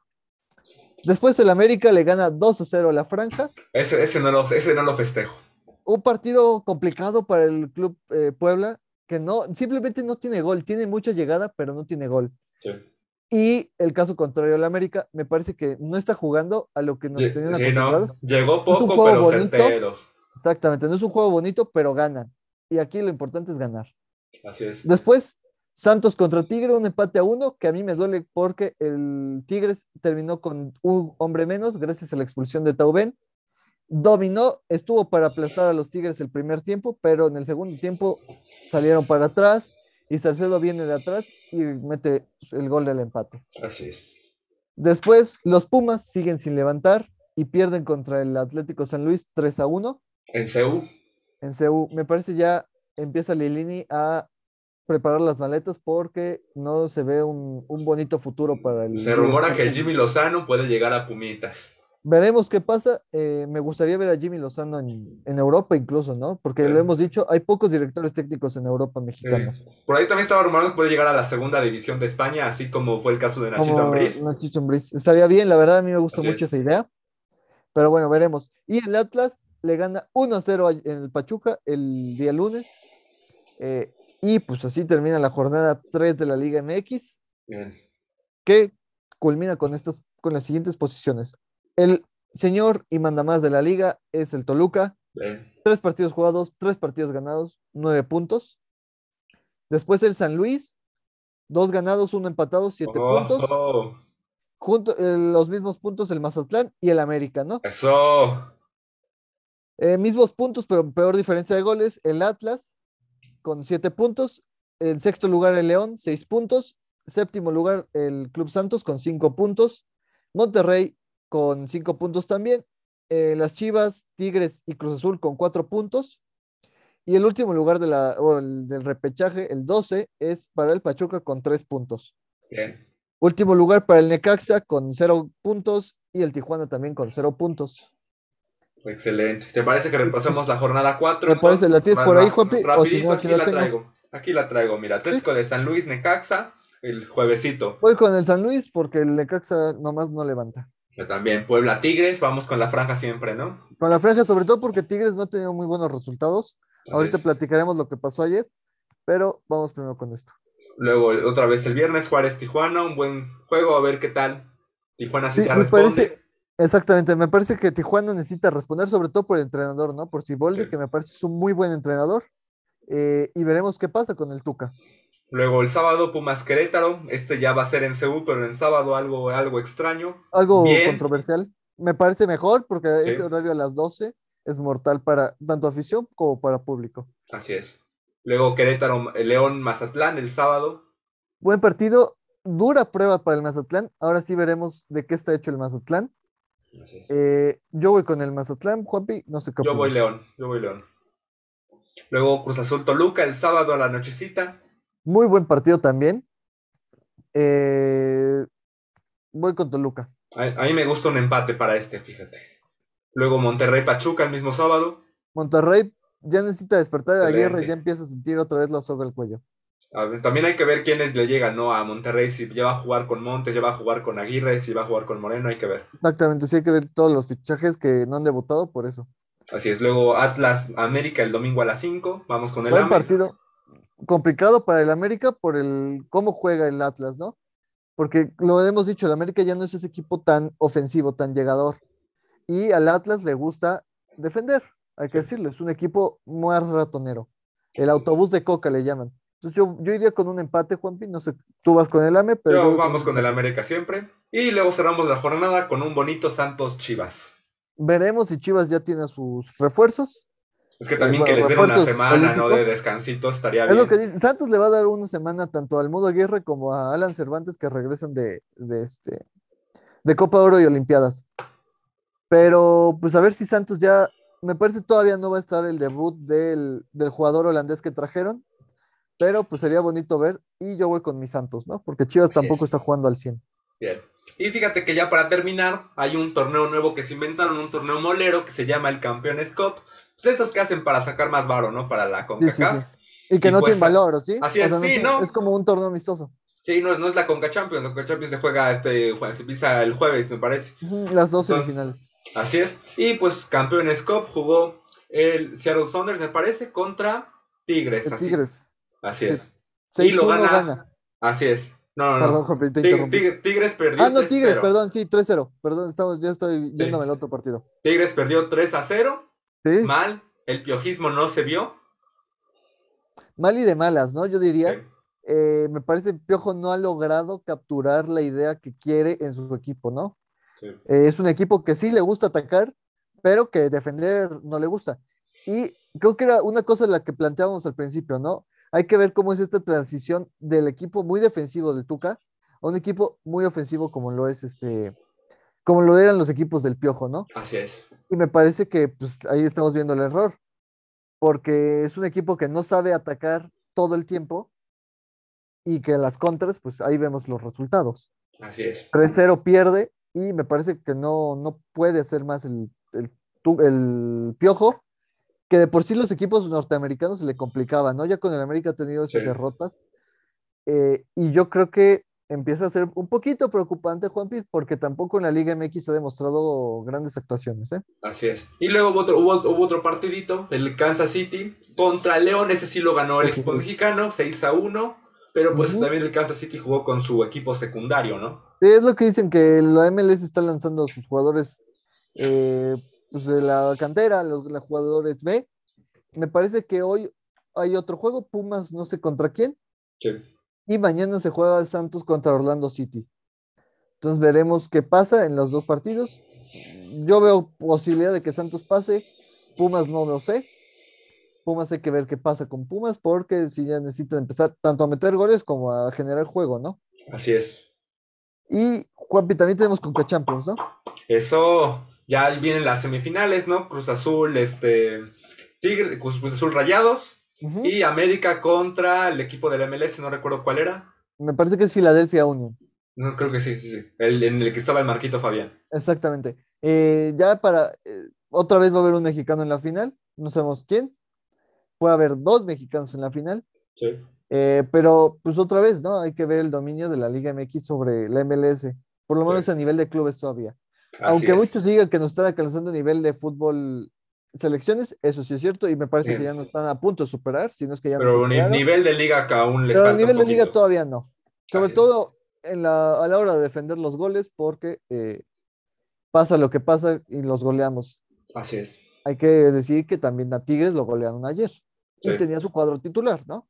Después el América le gana 2 a 0 a la Franja.
Ese, ese, no, lo, ese no lo festejo.
Un partido complicado para el Club eh, Puebla, que no, simplemente no tiene gol. Tiene mucha llegada, pero no tiene gol. Sí. Y el caso contrario al América, me parece que no está jugando a lo que nos tenían acostumbrados.
Llegó poco, pero bonito.
Exactamente, no es un juego bonito, pero ganan. Y aquí lo importante es ganar.
Así es.
Después, Santos contra Tigre, un empate a uno, que a mí me duele porque el Tigres terminó con un hombre menos gracias a la expulsión de Tauben. Dominó, estuvo para aplastar a los Tigres el primer tiempo, pero en el segundo tiempo salieron para atrás y Salcedo viene de atrás y mete el gol del empate.
Así es.
Después, los Pumas siguen sin levantar y pierden contra el Atlético San Luis 3 a 1.
En CEU.
En CEU. Me parece ya empieza Lilini a preparar las maletas porque no se ve un, bonito futuro para el.
Se rumora que Jimmy Lozano puede llegar a Pumitas.
Veremos qué pasa. Eh, me gustaría ver a Jimmy Lozano en, Europa incluso, ¿no? Porque lo hemos dicho, hay pocos directores técnicos en Europa mexicanos.
Por ahí también estaba rumorando que puede llegar a la segunda división de España, así como fue el caso de Nachito Ambriz.
Nachito Ambriz. Estaría bien, la verdad a mí me gusta mucho esa idea. Pero bueno, veremos. Y el Atlas le gana 1-0 en el Pachuca el día lunes. Eh, y pues así termina la jornada 3 de la Liga MX, que culmina con, estas, con las siguientes posiciones. El señor y mandamás de la liga es el Toluca. Tres partidos jugados, tres partidos ganados, nueve puntos. Después el San Luis, dos ganados, uno empatado, siete oh, puntos. Junto, eh, los mismos puntos el Mazatlán y el América, ¿no?
Eso.
Eh, mismos puntos, pero peor diferencia de goles, el Atlas, con siete puntos. En sexto lugar el León, seis puntos. Séptimo lugar el Club Santos con cinco puntos. Monterrey con cinco puntos también. Eh, las Chivas, Tigres y Cruz Azul con cuatro puntos. Y el último lugar de la, del repechaje, el 12, es para el Pachuca con tres puntos.
Bien.
Último lugar para el Necaxa con cero puntos y el Tijuana también con cero puntos.
Excelente. ¿Te parece que repasemos la jornada 4?
Me parece, ¿la tienes por ahí, Juanpi?
Aquí, la, traigo. Aquí la traigo, mira. Atlético de San Luis, Necaxa, el juevesito.
Voy con el San Luis porque el Necaxa nomás no levanta.
Yo también. Puebla Tigres, vamos con la franja siempre, ¿no?
Con la franja, sobre todo porque Tigres no ha tenido muy buenos resultados. Ahorita platicaremos lo que pasó ayer, pero vamos primero con esto.
Luego, otra vez el viernes, Juárez Tijuana, un buen juego, a ver qué tal. Tijuana sí, responde.
Exactamente, me parece que Tijuana necesita responder, sobre todo por el entrenador, ¿no? Por Ciboldi, que me parece es un muy buen entrenador. Eh, y veremos qué pasa con el Tuca.
Luego el sábado Pumas Querétaro, este ya va a ser en Ceú, pero en sábado algo, algo extraño.
Algo controversial. Me parece mejor porque ese horario a las 12 es mortal para tanto afición como para público.
Así es. Luego Querétaro, León, Mazatlán el sábado.
Buen partido, dura prueba para el Mazatlán. Ahora sí veremos de qué está hecho el Mazatlán. Eh, yo voy con el Mazatlán, Juanpi, no sé qué
Yo voy León, yo voy León. Luego Cruz Azul Toluca el sábado a la nochecita.
Muy buen partido también. Eh, voy con Toluca.
A, mí me gusta un empate para este, fíjate. Luego Monterrey Pachuca el mismo sábado.
Monterrey ya necesita despertar de la guerra y ya empieza a sentir otra vez la soga al cuello
también hay que ver quiénes le llegan, ¿no? A Monterrey, si ya va a jugar con Montes, ya va a jugar con Aguirre, si va a jugar con Moreno, hay que ver.
Exactamente, sí hay que ver todos los fichajes que no han debutado por eso.
Así es, luego Atlas América el domingo a las 5, vamos con el
Buen partido complicado para el América por el cómo juega el Atlas, ¿no? Porque lo hemos dicho, el América ya no es ese equipo tan ofensivo, tan llegador. Y al Atlas le gusta defender, hay que decirlo, es un equipo más ratonero. El autobús de coca le llaman. Entonces yo, yo iría con un empate, Juanpi. No sé, tú vas con el AME, pero.
vamos con, el América siempre. Y luego cerramos la jornada con un bonito Santos Chivas.
Veremos si Chivas ya tiene sus refuerzos.
Es que también que les den una semana, ¿no? De descansito estaría bien.
Es lo que dice. Santos le va a dar una semana tanto al Mudo Aguirre como a Alan Cervantes que regresan de, de, este, de Copa Oro y Olimpiadas. Pero pues a ver si Santos ya, me parece todavía no va a estar el debut del, del jugador holandés que trajeron, pero pues sería bonito ver y yo voy con mis Santos, ¿no? Porque Chivas tampoco está jugando al 100.
Bien. Y fíjate que ya para terminar, hay un torneo nuevo que se inventaron, un torneo molero que se llama el Campeones Cup pues estos que hacen para sacar más varo, ¿no? Para la CONCACAF.
Y que no tiene valor, ¿sí?
Así es, sí, no,
Es como un torneo amistoso.
Sí, no, no es la Conca Champions, la Conca Champions se juega este, se empieza el jueves, me parece.
las dos semifinales.
Así es. Y pues Campeones Cup jugó el Seattle Saunders, me parece, contra Tigres.
así. Tigres.
Así es.
y lo gana,
Así es. No,
no, no. Perdón, te
Tigres perdió.
Ah, no, Tigres, perdón, sí, 3-0. Perdón, estamos, ya estoy yéndome al otro partido.
Tigres perdió 3 0. ¿Sí? Mal el piojismo no se vio.
Mal y de malas, ¿no? Yo diría. Eh, me parece que Piojo no ha logrado capturar la idea que quiere en su equipo, ¿no? Eh, es un equipo que sí le gusta atacar, pero que defender no le gusta. Y creo que era una cosa la que planteábamos al principio, ¿no? Hay que ver cómo es esta transición del equipo muy defensivo del Tuca a un equipo muy ofensivo como lo es este, como lo eran los equipos del Piojo, ¿no?
Así es.
Y me parece que pues, ahí estamos viendo el error, porque es un equipo que no sabe atacar todo el tiempo y que las contras, pues ahí vemos los resultados.
Así es.
3-0 pierde y me parece que no, no puede hacer más el, el, el, Piojo, que de por sí los equipos norteamericanos se le complicaban, ¿no? Ya con el América ha tenido esas derrotas. Eh, y yo creo que empieza a ser un poquito preocupante, Juanpi, porque tampoco en la Liga MX ha demostrado grandes actuaciones. ¿eh?
Así es. Y luego hubo otro, hubo, otro partidito, el Kansas City contra León, ese sí lo ganó el equipo mexicano, 6 a 1, pero pues también el Kansas City jugó con su equipo secundario, ¿no?
es lo que dicen, que la MLS está lanzando a sus jugadores eh, pues de la cantera, los, los jugadores B. Me parece que hoy hay otro juego, Pumas no sé contra quién.
Sí
y mañana se juega Santos contra Orlando City. Entonces veremos qué pasa en los dos partidos. Yo veo posibilidad de que Santos pase. Pumas no lo sé. Pumas hay que ver qué pasa con Pumas porque si ya necesitan empezar tanto a meter goles como a generar juego, ¿no?
Así es.
Y Juanpi, también tenemos Conca Champions, ¿no?
Eso, ya vienen las semifinales, ¿no? Cruz Azul, este, Tigre, Cruz Azul Rayados, y América contra el equipo del MLS, no recuerdo cuál era.
Me parece que es Filadelfia Union.
No, creo que sí, sí, sí. El, en el que estaba el Marquito Fabián.
Exactamente. Eh, ya para. Eh, otra vez va a haber un mexicano en la final. No sabemos quién. Puede haber dos mexicanos en la final.
Sí.
Eh, pero, pues otra vez, ¿no? Hay que ver el dominio de la Liga MX sobre la MLS. Por lo menos a nivel de clubes todavía. Aunque muchos digan que nos están alcanzando a nivel de fútbol selecciones, eso sí es cierto, y me parece que ya no están a punto de superar, si no es que ya
Pero
no
nivel de liga que aún
les Pero a nivel de liga todavía no. Sobre todo en la, a la hora de defender los goles, porque eh, pasa lo que pasa y los goleamos.
Así es.
Hay que decir que también a Tigres lo golearon ayer. Y tenía su cuadro titular, ¿no?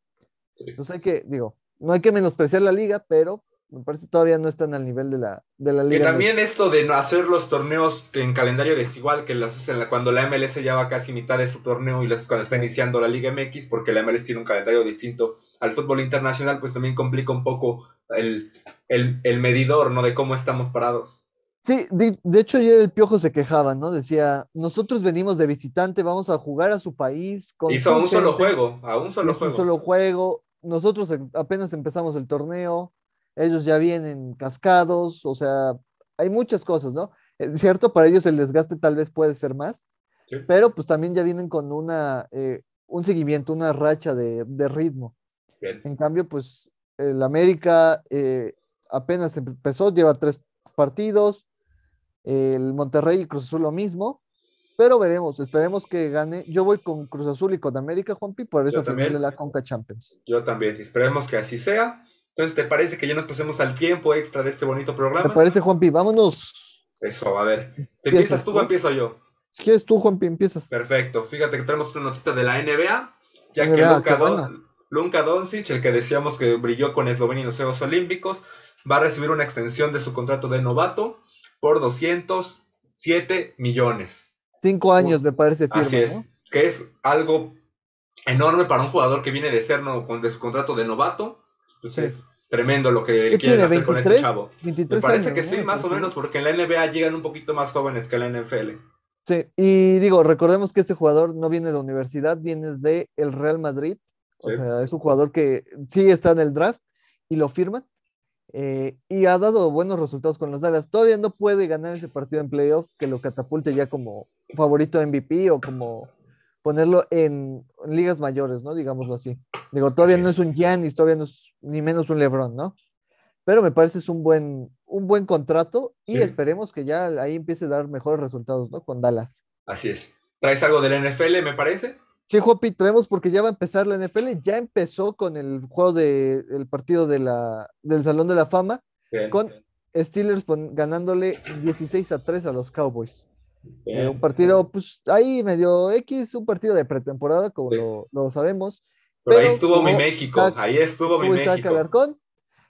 Entonces hay que, digo, no hay que menospreciar la liga, pero me parece todavía no están al nivel de la, de la liga.
Que también esto de no hacer los torneos en calendario desigual, que las hacen cuando la MLS ya va casi mitad de su torneo y las, cuando está iniciando la Liga MX, porque la MLS tiene un calendario distinto al fútbol internacional, pues también complica un poco el, medidor, ¿no? De cómo estamos parados.
Sí, de, hecho ayer el Piojo se quejaba, ¿no? Decía, nosotros venimos de visitante, vamos a jugar a su país.
Con Hizo un solo juego, a un solo
juego. Un solo juego. Nosotros apenas empezamos el torneo ellos ya vienen cascados, o sea, hay muchas cosas, ¿no? Es cierto, para ellos el desgaste tal vez puede ser más, pero pues también ya vienen con una, eh, un seguimiento, una racha de, ritmo. En cambio, pues el América eh, apenas empezó, lleva tres partidos, el Monterrey y Cruz Azul lo mismo, pero veremos, esperemos que gane. Yo voy con Cruz Azul y con América, Juanpi, por esa final de la Conca Champions.
Yo también, esperemos que así sea. Entonces, ¿te parece que ya nos pasemos al tiempo extra de este bonito programa?
Me parece, Juanpi, vámonos.
Eso, a ver. ¿Te empiezas tú o empiezo yo?
Si quieres tú, Juanpi, empiezas.
Perfecto. Fíjate que tenemos una notita de la NBA, ya que Luka, Luka Doncic, el que decíamos que brilló con Eslovenia en los Juegos Olímpicos, va a recibir una extensión de su contrato de novato por 207 millones.
Cinco años, me parece firme,
Así es. que es algo enorme para un jugador que viene de ser no, con de su contrato de novato. Pues es tremendo lo que quieren hacer con este chavo. Me parece que sí, más o menos, porque en la NBA llegan un poquito más jóvenes que en la NFL.
Sí, y digo, recordemos que este jugador no viene de universidad, viene de el Real Madrid. O sea, es un jugador que sí está en el draft y lo firman. Eh, y ha dado buenos resultados con los Dallas. Todavía no puede ganar ese partido en playoff que lo catapulte ya como favorito MVP o como ponerlo en, ligas mayores, ¿no? Digámoslo así. Digo, todavía no es un Giannis, todavía no es ni menos un LeBron, ¿no? Pero me parece es un buen, un buen contrato y esperemos que ya ahí empiece a dar mejores resultados, ¿no? Con Dallas.
Así es. ¿Traes algo del NFL, me parece?
Sí, Jopi, traemos porque ya va a empezar la NFL. Ya empezó con el juego del partido de la, del Salón de la Fama, con Steelers ganándole 16 a 3 a los Cowboys. Eh, un partido, pues ahí medio X, un partido de pretemporada, como lo, sabemos.
Pero, ahí estuvo mi México, ahí estuvo mi México.
Alarcón,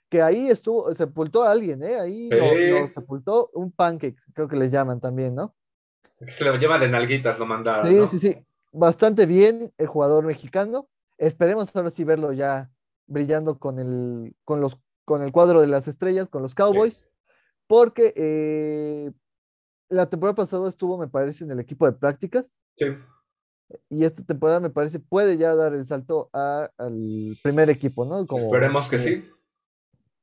que ahí estuvo, sepultó a alguien, ¿eh? Ahí lo, sepultó un pancake, creo que le llaman también, ¿no?
Se lo llama de nalguitas, lo mandaron.
Sí, sí, sí. Bastante bien el jugador mexicano. Esperemos ahora sí verlo ya brillando con el, con los, con el cuadro de las estrellas, con los Cowboys, porque eh, la temporada pasada estuvo, me parece, en el equipo de prácticas.
Sí.
Y esta temporada, me parece, puede ya dar el salto al primer equipo, ¿no?
Esperemos que sí.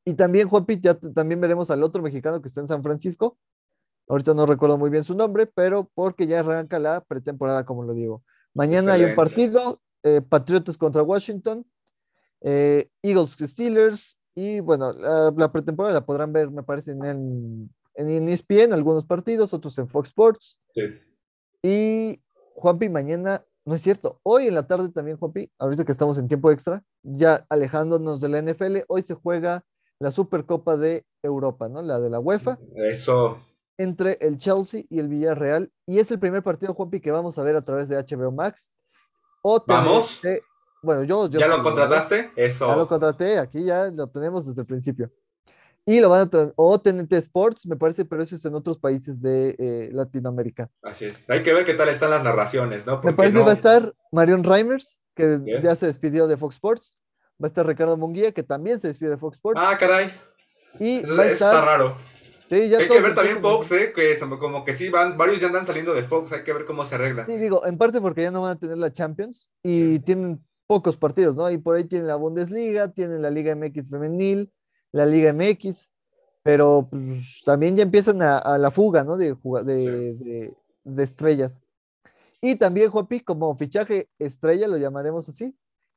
Y también, Juanpi, ya también veremos al otro mexicano que está en San Francisco. Ahorita no recuerdo muy bien su nombre, pero porque ya arranca la pretemporada, como lo digo. Mañana hay un partido, eh, Patriotas contra Washington, eh, Eagles Steelers, y bueno, la, la, pretemporada la podrán ver, me parece, en, en ESPN, algunos partidos, otros en Fox Sports.
Sí.
Y Juanpi, mañana, no es cierto, hoy en la tarde también, Juanpi, ahorita que estamos en tiempo extra, ya alejándonos de la NFL, hoy se juega la Supercopa de Europa, ¿no? La de la UEFA.
Eso.
Entre el Chelsea y el Villarreal. Y es el primer partido, Juanpi, que vamos a ver a través de HBO Max.
O ¿Vamos?
bueno, yo,
¿Ya lo contrataste? Eso.
Ya lo contraté, aquí ya lo tenemos desde el principio. Y lo van a o TNT Sports, me parece, pero eso es en otros países de eh, Latinoamérica.
Así es. Hay que ver qué tal están las narraciones, ¿no?
me parece que va a estar Marion Reimers, que ya se despidió de Fox Sports. Va a estar Ricardo Munguía, que también se despidió de Fox Sports.
Ah, caray.
Y
eso, está raro. Sí, ya hay que ver también Fox, ¿eh? Que como que sí, van, varios ya andan saliendo de Fox, hay que ver cómo se arregla.
Sí, digo, en parte porque ya no van a tener la Champions y tienen pocos partidos, ¿no? Y por ahí tienen la Bundesliga, tienen la Liga MX femenil, la Liga MX, pero pues, también ya empiezan a, la fuga, ¿no? De, de, de, estrellas. Y también, Juapi, como fichaje estrella, lo llamaremos así,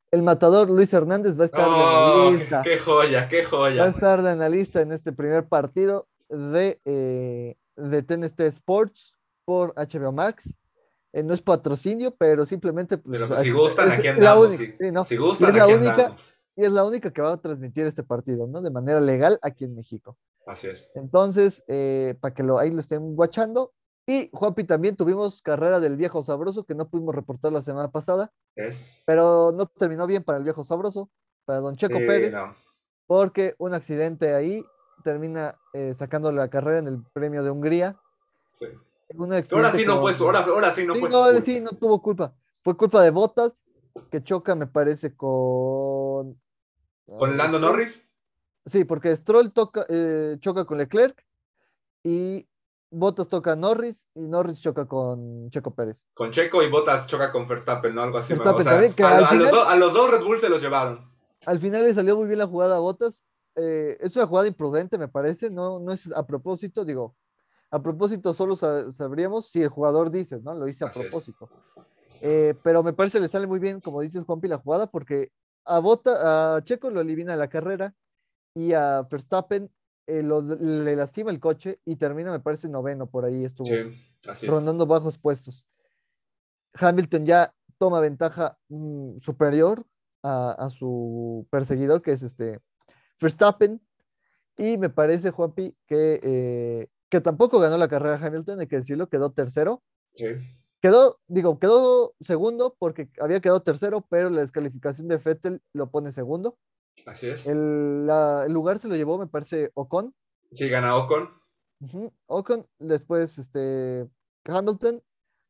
el matador Luis Hernández va a estar de
oh, analista. Qué joya, qué joya.
Va a estar de analista en este primer partido de, eh, de TNT Sports por HBO Max. Eh, no es patrocinio, pero simplemente.
Pues, pero si gustan, aquí andamos. Si gustan, aquí andamos
y es la única que va a transmitir este partido, ¿no? De manera legal aquí en México.
Así es.
Entonces, eh, para que lo, ahí lo estén guachando. Y Juanpi también tuvimos carrera del viejo sabroso que no pudimos reportar la semana pasada.
Es.
Pero no terminó bien para el viejo sabroso, para don Checo Pérez. Porque un accidente ahí termina eh, sacando la carrera en el premio de Hungría.
Sí. ahora sí no fue, ahora, ahora sí no fue. No,
sí no tuvo culpa. Fue culpa de Botas, que choca, me parece, con
¿Con Lando Norris?
Sí, porque Stroll toca, eh, choca con Leclerc y Bottas toca a Norris y Norris choca con Checo Pérez.
Con Checo y Bottas choca con Verstappen, ¿no? Algo así. a, los dos Red Bull se los llevaron.
Al final le salió muy bien la jugada a Bottas. Eh, es una jugada imprudente, me parece. No, no es a propósito, digo. A propósito, solo sabríamos si el jugador dice, ¿no? Lo hice a propósito. Eh, pero me parece le sale muy bien, como dices, Juanpi, la jugada, porque a, Bota, a Checo lo elimina la carrera y a Verstappen eh, le lastima el coche y termina, me parece, noveno, por ahí estuvo rondando bajos puestos. Hamilton ya toma ventaja mm, superior a, su perseguidor, que es este Verstappen, y me parece, Juanpi, que, eh, que tampoco ganó la carrera Hamilton, hay que decirlo, quedó tercero.
Sí.
Quedó, digo, quedó segundo porque había quedado tercero, pero la descalificación de Fettel lo pone segundo.
Así es.
El, lugar se lo llevó, me parece, Ocon.
Sí, gana Ocon.
Ocon, después este, Hamilton,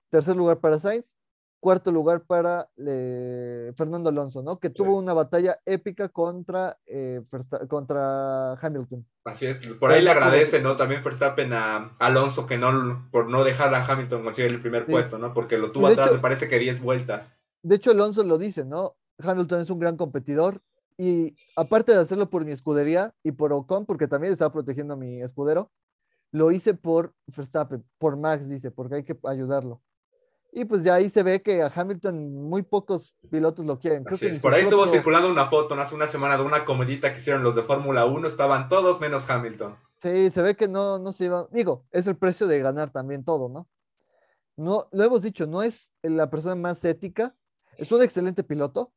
tercer lugar para Sainz, cuarto lugar para Fernando Alonso, ¿no? Que tuvo una batalla épica contra, eh, contra Hamilton.
Así es, por ahí le agradece, ¿no? También Verstappen a Alonso que no, por no dejar a Hamilton conseguir el primer puesto, ¿no? Porque lo tuvo atrás, me parece que 10 vueltas.
De hecho, Alonso lo dice, ¿no? Hamilton es un gran competidor y aparte de hacerlo por mi escudería y por Ocon, porque también estaba protegiendo a mi escudero, lo hice por Verstappen, por Max, dice, porque hay que ayudarlo. Y pues ya ahí se ve que a Hamilton muy pocos pilotos lo quieren.
Por ahí estuvo circulando una foto hace una semana de una comedita que hicieron los de Fórmula 1, estaban todos menos Hamilton.
Sí, se ve que no, no se iba. Digo, es el precio de ganar también todo, ¿no? No, lo hemos dicho, no es la persona más ética, es un excelente piloto,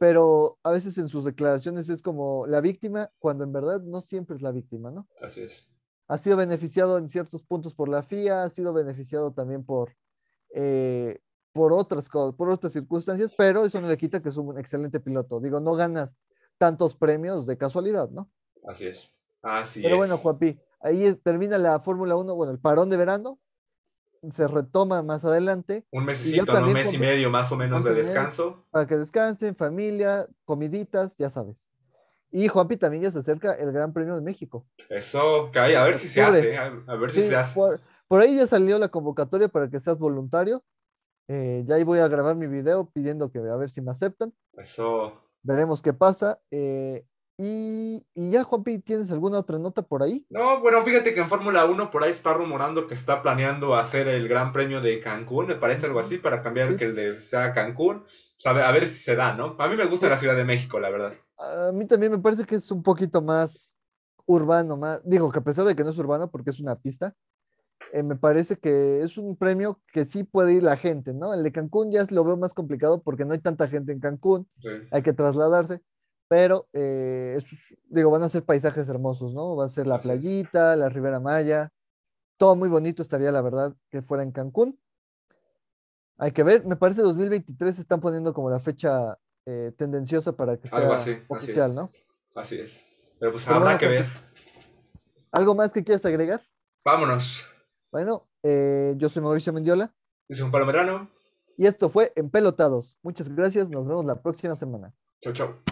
pero a veces en sus declaraciones es como la víctima, cuando en verdad no siempre es la víctima, ¿no?
Así es.
Ha sido beneficiado en ciertos puntos por la FIA, ha sido beneficiado también por, eh, por otras cosas, por otras circunstancias, pero eso no le quita que es un excelente piloto. Digo, no ganas tantos premios de casualidad, ¿no?
Así es. Así
pero bueno, Juanpi, ahí termina la Fórmula 1, bueno, el parón de verano, se retoma más adelante.
Un mesecito, un mes y medio más o menos de descanso.
Para que descansen, familia, comiditas, ya sabes. Y Juanpi también ya se acerca el Gran Premio de México.
Eso, cae, a ver si se hace, a ver si se hace.
Por ahí ya salió la convocatoria para que seas voluntario. Eh, ya ahí voy a grabar mi video pidiendo que a ver si me aceptan.
Eso.
Veremos qué pasa. Eh, y, ya, Juanpi, ¿tienes alguna otra nota por ahí?
No, bueno, fíjate que en Fórmula 1 por ahí está rumorando que está planeando hacer el Gran Premio de Cancún, me parece algo así, para cambiar que el de sea Cancún. a ver si se da, ¿no? A mí me gusta la Ciudad de México, la verdad.
A mí también me parece que es un poquito más urbano, más, digo que a pesar de que no es urbano porque es una pista, eh, me parece que es un premio que sí puede ir la gente, ¿no? El de Cancún ya lo veo más complicado porque no hay tanta gente en Cancún, hay que trasladarse, pero eh, digo, van a ser paisajes hermosos, ¿no? Va a ser la playita, la Ribera Maya, todo muy bonito estaría, la verdad, que fuera en Cancún. Hay que ver, me parece 2023 se están poniendo como la fecha eh, tendenciosa para que sea oficial, ¿no?
Así es. Pero pues habrá que ver.
¿Algo más que quieras agregar?
Vámonos.
Bueno, eh, yo soy Mauricio Mendiola.
Yo soy un Palomerano.
Y esto fue Empelotados. Muchas gracias. Nos vemos la próxima semana.
Chau, chau.